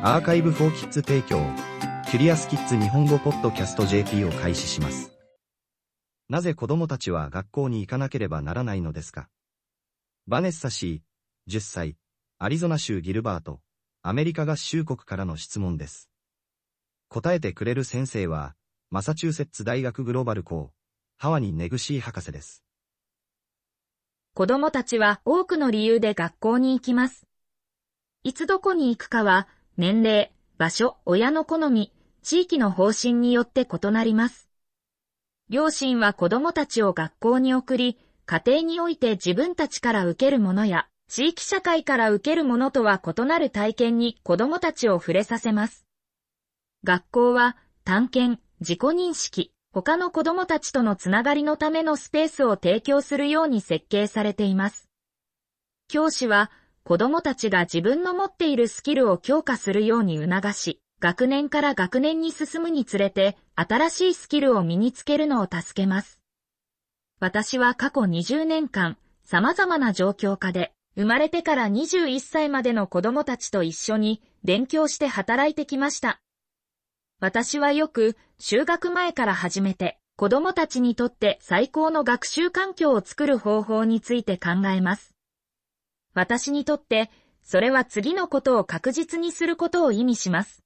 アーカイブフォーキッズ提供、キュリアスキッズ日本語ポッドキャスト JP を開始します。なぜ子供たちは学校に行かなければならないのですか？バネッサ氏、10歳、アリゾナ州ギルバート、アメリカ合衆国からの質問です。答えてくれる先生は、マサチューセッツ大学グローバル校、ハワニ・ネグシー博士です。子供たちは多くの理由で学校に行きます。いつどこに行くかは、年齢、場所、親の好み、地域の方針によって異なります。両親は子供たちを学校に送り、家庭において自分たちから受けるものや、地域社会から受けるものとは異なる体験に子供たちを触れさせます。学校は、探検、自己認識、他の子供たちとのつながりのためのスペースを提供するように設計されています。教師は、子供たちが自分の持っているスキルを強化するように促し、学年から学年に進むにつれて、新しいスキルを身につけるのを助けます。私は過去20年間、様々な状況下で、生まれてから21歳までの子供たちと一緒に勉強して働いてきました。私はよく、就学前から始めて、子供たちにとって最高の学習環境を作る方法について考えます。私にとって、それは次のことを確実にすることを意味します。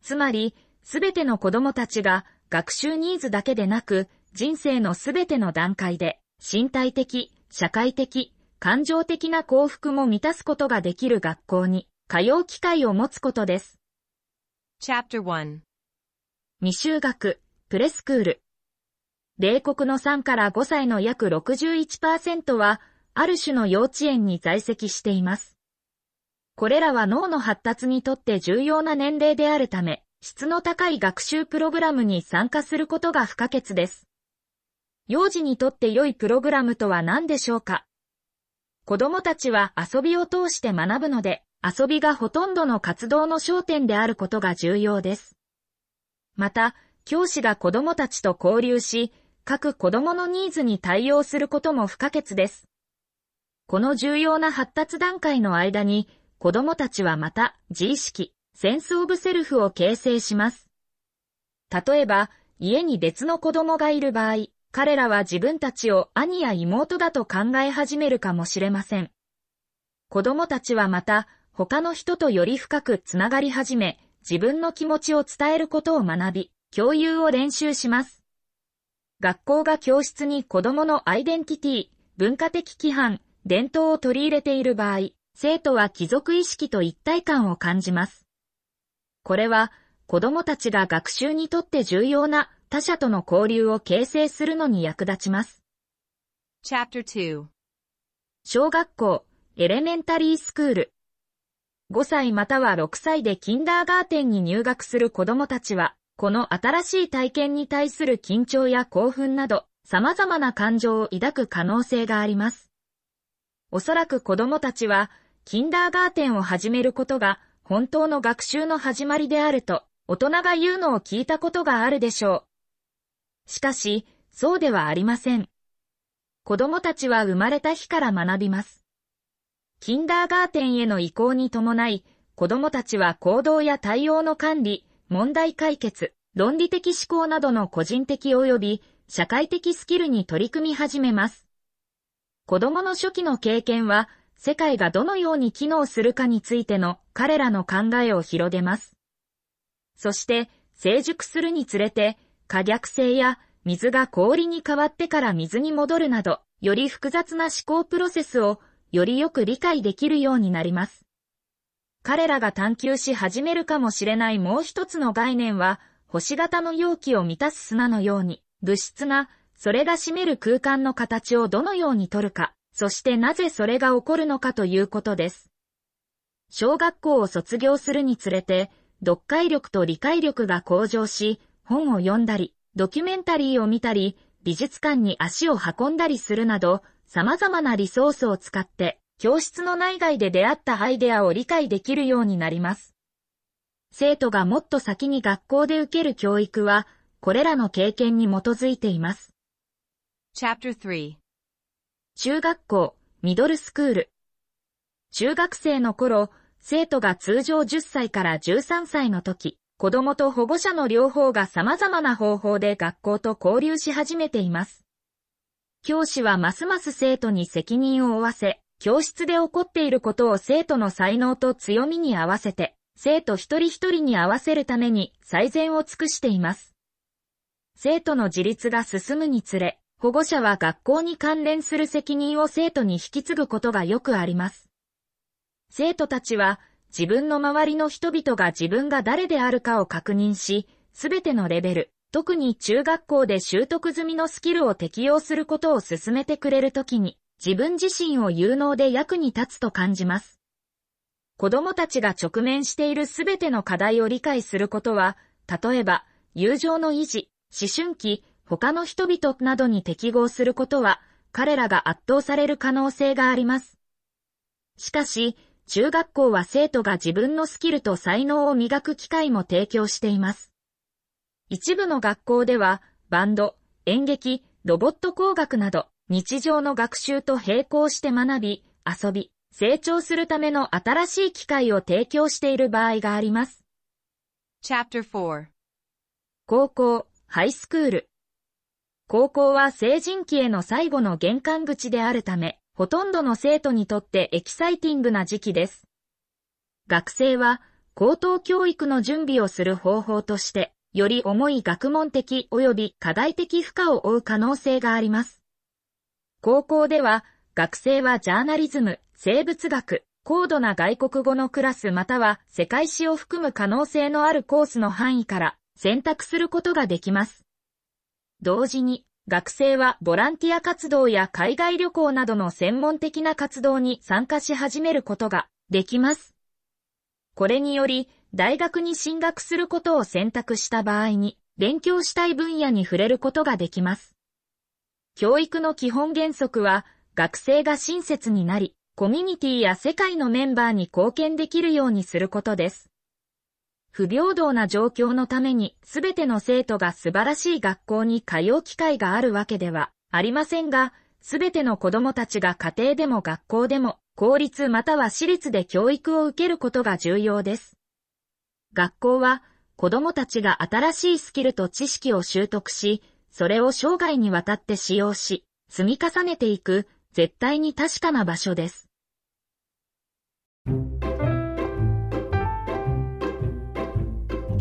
つまり、すべての子供たちが学習ニーズだけでなく、人生のすべての段階で、身体的、社会的、感情的な幸福も満たすことができる学校に、通う機会を持つことです。Chapter 1未就学、プレスクール。米国の3から5歳の約61%は、ある種の幼稚園に在籍しています。これらは脳の発達にとって重要な年齢であるため、質の高い学習プログラムに参加することが不可欠です。幼児にとって良いプログラムとは何でしょうか？子供たちは遊びを通して学ぶので、遊びがほとんどの活動の焦点であることが重要です。また、教師が子供たちと交流し、各子供のニーズに対応することも不可欠です。この重要な発達段階の間に、子供たちはまた自意識、センスオブセルフを形成します。例えば、家に別の子供がいる場合、彼らは自分たちを兄や妹だと考え始めるかもしれません。子供たちはまた、他の人とより深くつながり始め、自分の気持ちを伝えることを学び、共有を練習します。学校が教室に子供のアイデンティティ、文化的規範、伝統を取り入れている場合、生徒は貴族意識と一体感を感じます。これは、子供たちが学習にとって重要な他者との交流を形成するのに役立ちます。Chapter 2小学校、エレメンタリースクール。5歳または6歳でキンダーガーテンに入学する子供たちは、この新しい体験に対する緊張や興奮など、様々な感情を抱く可能性があります。おそらく子供たちは、キンダーガーテンを始めることが、本当の学習の始まりであると、大人が言うのを聞いたことがあるでしょう。しかし、そうではありません。子供たちは生まれた日から学びます。キンダーガーテンへの移行に伴い、子供たちは行動や対応の管理、問題解決、論理的思考などの個人的及び社会的スキルに取り組み始めます。子供の初期の経験は、世界がどのように機能するかについての彼らの考えを広げます。そして、成熟するにつれて、可逆性や水が氷に変わってから水に戻るなど、より複雑な思考プロセスをよりよく理解できるようになります。彼らが探求し始めるかもしれないもう一つの概念は、星型の容器を満たす砂のように、物質が、それが占める空間の形をどのように取るか、そしてなぜそれが起こるのかということです。小学校を卒業するにつれて、読解力と理解力が向上し、本を読んだり、ドキュメンタリーを見たり、美術館に足を運んだりするなど、様々なリソースを使って、教室の内外で出会ったアイデアを理解できるようになります。生徒がもっと先に学校で受ける教育は、これらの経験に基づいています。Chapter 3中学校、ミドルスクール。中学生の頃、生徒が通常10歳から13歳の時、子供と保護者の両方が様々な方法で学校と交流し始めています。教師はますます生徒に責任を負わせ、教室で起こっていることを生徒の才能と強みに合わせて、生徒一人一人に合わせるために最善を尽くしています。生徒の自立が進むにつれ、保護者は学校に関連する責任を生徒に引き継ぐことがよくあります。生徒たちは自分の周りの人々が自分が誰であるかを確認し、すべてのレベル、特に中学校で習得済みのスキルを適用することを進めてくれるときに、自分自身を有能で役に立つと感じます。子供たちが直面しているすべての課題を理解することは、例えば、友情の維持、思春期、他の人々などに適合することは、彼らが圧倒される可能性があります。しかし、中学校は生徒が自分のスキルと才能を磨く機会も提供しています。一部の学校では、バンド、演劇、ロボット工学など、日常の学習と並行して学び、遊び、成長するための新しい機会を提供している場合があります。Chapter 4高校、ハイスクール。高校は成人期への最後の玄関口であるため、ほとんどの生徒にとってエキサイティングな時期です。学生は高等教育の準備をする方法として、より重い学問的及び課題的負荷を負う可能性があります。高校では、学生はジャーナリズム、生物学、高度な外国語のクラスまたは世界史を含む可能性のあるコースの範囲から選択することができます。同時に、学生はボランティア活動や海外旅行などの専門的な活動に参加し始めることができます。これにより、大学に進学することを選択した場合に、勉強したい分野に触れることができます。教育の基本原則は、学生が親切になり、コミュニティや世界のメンバーに貢献できるようにすることです。不平等な状況のためにすべての生徒が素晴らしい学校に通う機会があるわけではありませんが、すべての子供たちが家庭でも学校でも公立または私立で教育を受けることが重要です。学校は子供たちが新しいスキルと知識を習得し、それを生涯にわたって使用し、積み重ねていく絶対に確かな場所です。